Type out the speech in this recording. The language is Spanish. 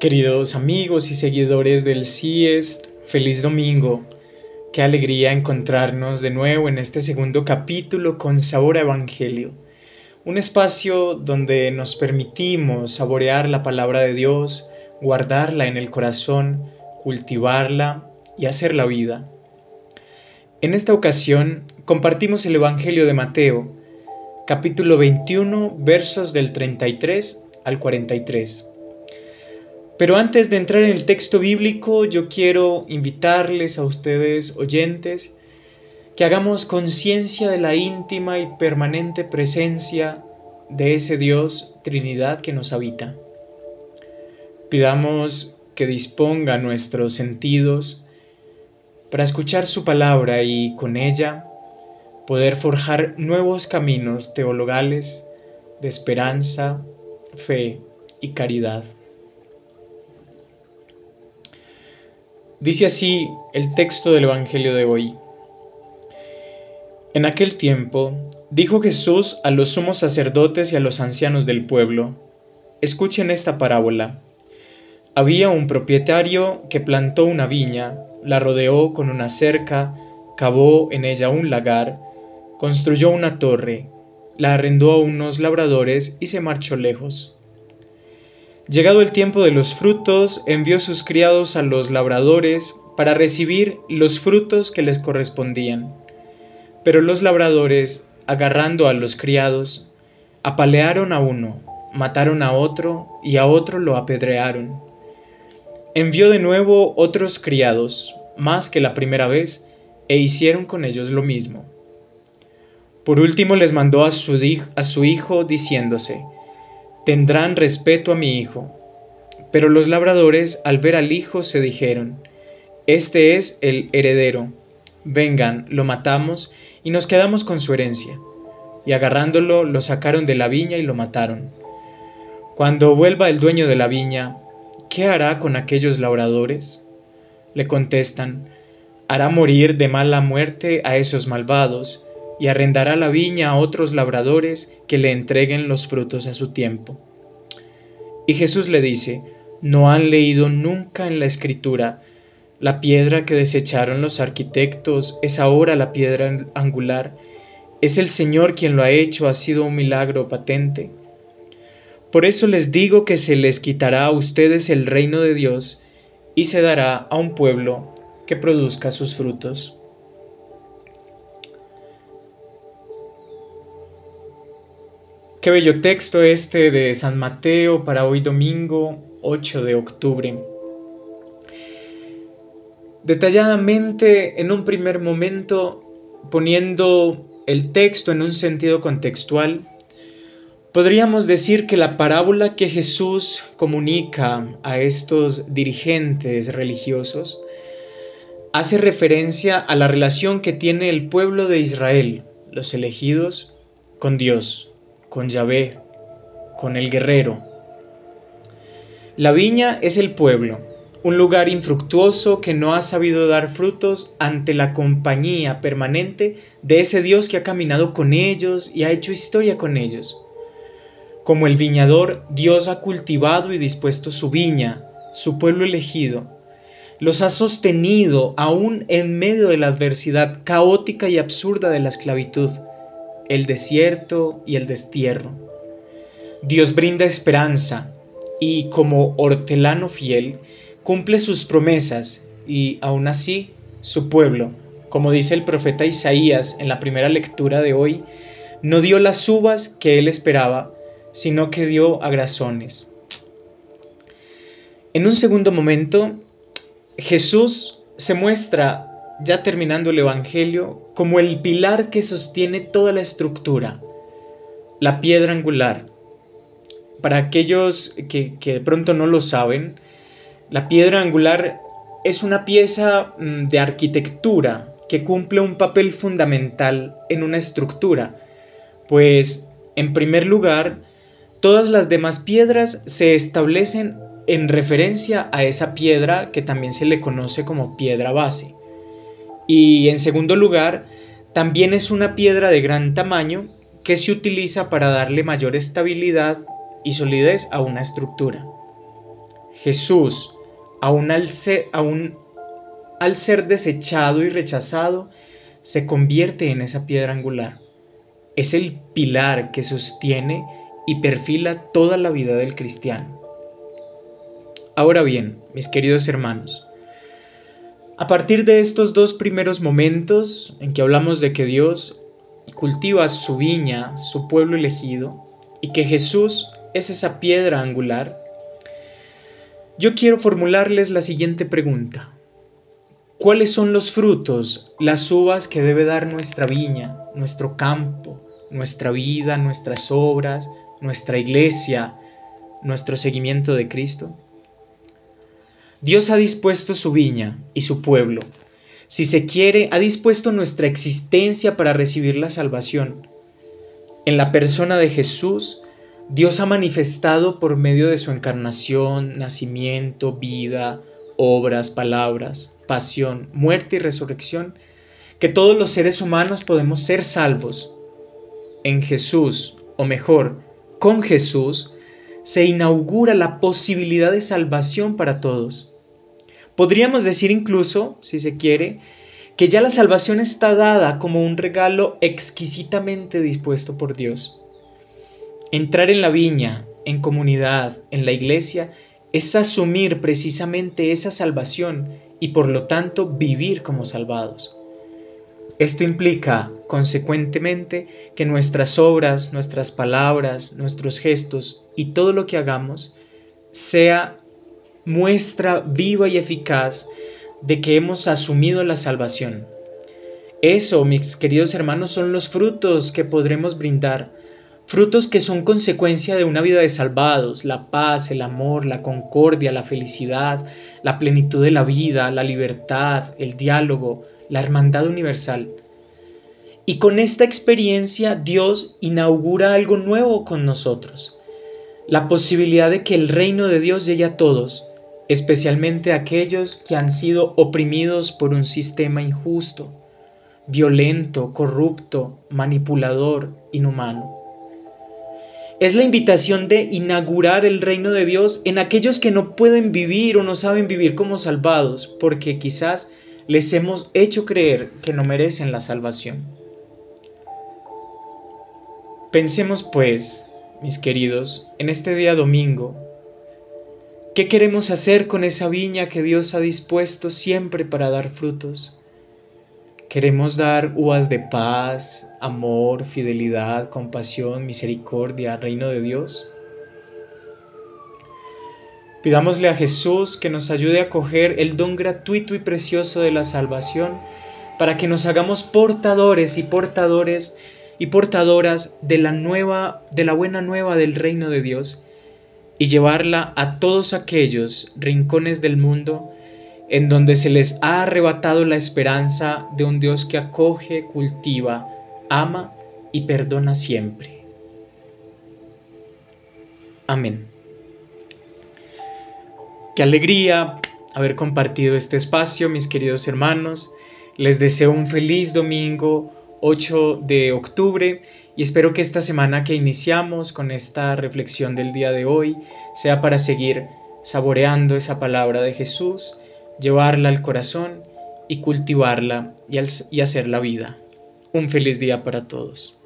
Queridos amigos y seguidores del CIEST, feliz domingo. Qué alegría encontrarnos de nuevo en este segundo capítulo con Sabor Evangelio. Un espacio donde nos permitimos saborear la palabra de Dios, guardarla en el corazón, cultivarla y hacer la vida. En esta ocasión compartimos el Evangelio de Mateo, capítulo 21, versos del 33 al 43. Pero antes de entrar en el texto bíblico, yo quiero invitarles a ustedes, oyentes, que hagamos conciencia de la íntima y permanente presencia de ese Dios Trinidad que nos habita. Pidamos que disponga nuestros sentidos para escuchar su palabra y con ella poder forjar nuevos caminos teologales de esperanza, fe y caridad. Dice así el texto del Evangelio de hoy. En aquel tiempo dijo Jesús a los sumos sacerdotes y a los ancianos del pueblo, escuchen esta parábola. Había un propietario que plantó una viña, la rodeó con una cerca, cavó en ella un lagar, construyó una torre, la arrendó a unos labradores y se marchó lejos. Llegado el tiempo de los frutos, envió sus criados a los labradores para recibir los frutos que les correspondían. Pero los labradores, agarrando a los criados, apalearon a uno, mataron a otro y a otro lo apedrearon. Envió de nuevo otros criados, más que la primera vez, e hicieron con ellos lo mismo. Por último les mandó a su, su hijo diciéndose, tendrán respeto a mi hijo. Pero los labradores al ver al hijo se dijeron, Este es el heredero, vengan, lo matamos y nos quedamos con su herencia. Y agarrándolo lo sacaron de la viña y lo mataron. Cuando vuelva el dueño de la viña, ¿qué hará con aquellos labradores? Le contestan, hará morir de mala muerte a esos malvados, y arrendará la viña a otros labradores que le entreguen los frutos a su tiempo. Y Jesús le dice, ¿no han leído nunca en la escritura la piedra que desecharon los arquitectos es ahora la piedra angular? Es el Señor quien lo ha hecho, ha sido un milagro patente. Por eso les digo que se les quitará a ustedes el reino de Dios y se dará a un pueblo que produzca sus frutos. Qué bello texto este de San Mateo para hoy domingo 8 de octubre. Detalladamente, en un primer momento, poniendo el texto en un sentido contextual, podríamos decir que la parábola que Jesús comunica a estos dirigentes religiosos hace referencia a la relación que tiene el pueblo de Israel, los elegidos, con Dios con Yahvé, con el guerrero. La viña es el pueblo, un lugar infructuoso que no ha sabido dar frutos ante la compañía permanente de ese Dios que ha caminado con ellos y ha hecho historia con ellos. Como el viñador, Dios ha cultivado y dispuesto su viña, su pueblo elegido. Los ha sostenido aún en medio de la adversidad caótica y absurda de la esclavitud el desierto y el destierro. Dios brinda esperanza y como hortelano fiel cumple sus promesas y aún así su pueblo, como dice el profeta Isaías en la primera lectura de hoy, no dio las uvas que él esperaba, sino que dio agrazones. En un segundo momento, Jesús se muestra ya terminando el Evangelio, como el pilar que sostiene toda la estructura, la piedra angular. Para aquellos que, de pronto no lo saben, la piedra angular es una pieza mm, de arquitectura que cumple un papel fundamental en una estructura, pues en primer lugar, todas las demás piedras se establecen en referencia a esa piedra que también se le conoce como piedra base. Y en segundo lugar, también es una piedra de gran tamaño que se utiliza para darle mayor estabilidad y solidez a una estructura. Jesús, aún al ser, al ser desechado y rechazado, se convierte en esa piedra angular. Es el pilar que sostiene y perfila toda la vida del cristiano. Ahora bien, mis queridos hermanos, a partir de estos dos primeros momentos en que hablamos de que Dios cultiva su viña, su pueblo elegido, y que Jesús es esa piedra angular, yo quiero formularles la siguiente pregunta. ¿Cuáles son los frutos, las uvas que debe dar nuestra viña, nuestro campo, nuestra vida, nuestras obras, nuestra iglesia, nuestro seguimiento de Cristo? Dios ha dispuesto su viña y su pueblo. Si se quiere, ha dispuesto nuestra existencia para recibir la salvación. En la persona de Jesús, Dios ha manifestado por medio de su encarnación, nacimiento, vida, obras, palabras, pasión, muerte y resurrección, que todos los seres humanos podemos ser salvos. En Jesús, o mejor, con Jesús, se inaugura la posibilidad de salvación para todos. Podríamos decir incluso, si se quiere, que ya la salvación está dada como un regalo exquisitamente dispuesto por Dios. Entrar en la viña, en comunidad, en la iglesia, es asumir precisamente esa salvación y por lo tanto vivir como salvados. Esto implica, consecuentemente, que nuestras obras, nuestras palabras, nuestros gestos y todo lo que hagamos sea muestra viva y eficaz de que hemos asumido la salvación. Eso, mis queridos hermanos, son los frutos que podremos brindar, frutos que son consecuencia de una vida de salvados, la paz, el amor, la concordia, la felicidad, la plenitud de la vida, la libertad, el diálogo, la hermandad universal. Y con esta experiencia Dios inaugura algo nuevo con nosotros, la posibilidad de que el reino de Dios llegue a todos, especialmente aquellos que han sido oprimidos por un sistema injusto, violento, corrupto, manipulador, inhumano. Es la invitación de inaugurar el reino de Dios en aquellos que no pueden vivir o no saben vivir como salvados, porque quizás les hemos hecho creer que no merecen la salvación. Pensemos pues, mis queridos, en este día domingo, ¿Qué queremos hacer con esa viña que Dios ha dispuesto siempre para dar frutos? ¿Queremos dar uvas de paz, amor, fidelidad, compasión, misericordia, reino de Dios? Pidámosle a Jesús que nos ayude a coger el don gratuito y precioso de la salvación para que nos hagamos portadores y portadores y portadoras de la nueva de la buena nueva del reino de Dios y llevarla a todos aquellos rincones del mundo en donde se les ha arrebatado la esperanza de un Dios que acoge, cultiva, ama y perdona siempre. Amén. Qué alegría haber compartido este espacio, mis queridos hermanos. Les deseo un feliz domingo 8 de octubre y espero que esta semana que iniciamos con esta reflexión del día de hoy sea para seguir saboreando esa palabra de Jesús, llevarla al corazón y cultivarla y, y hacer la vida. Un feliz día para todos.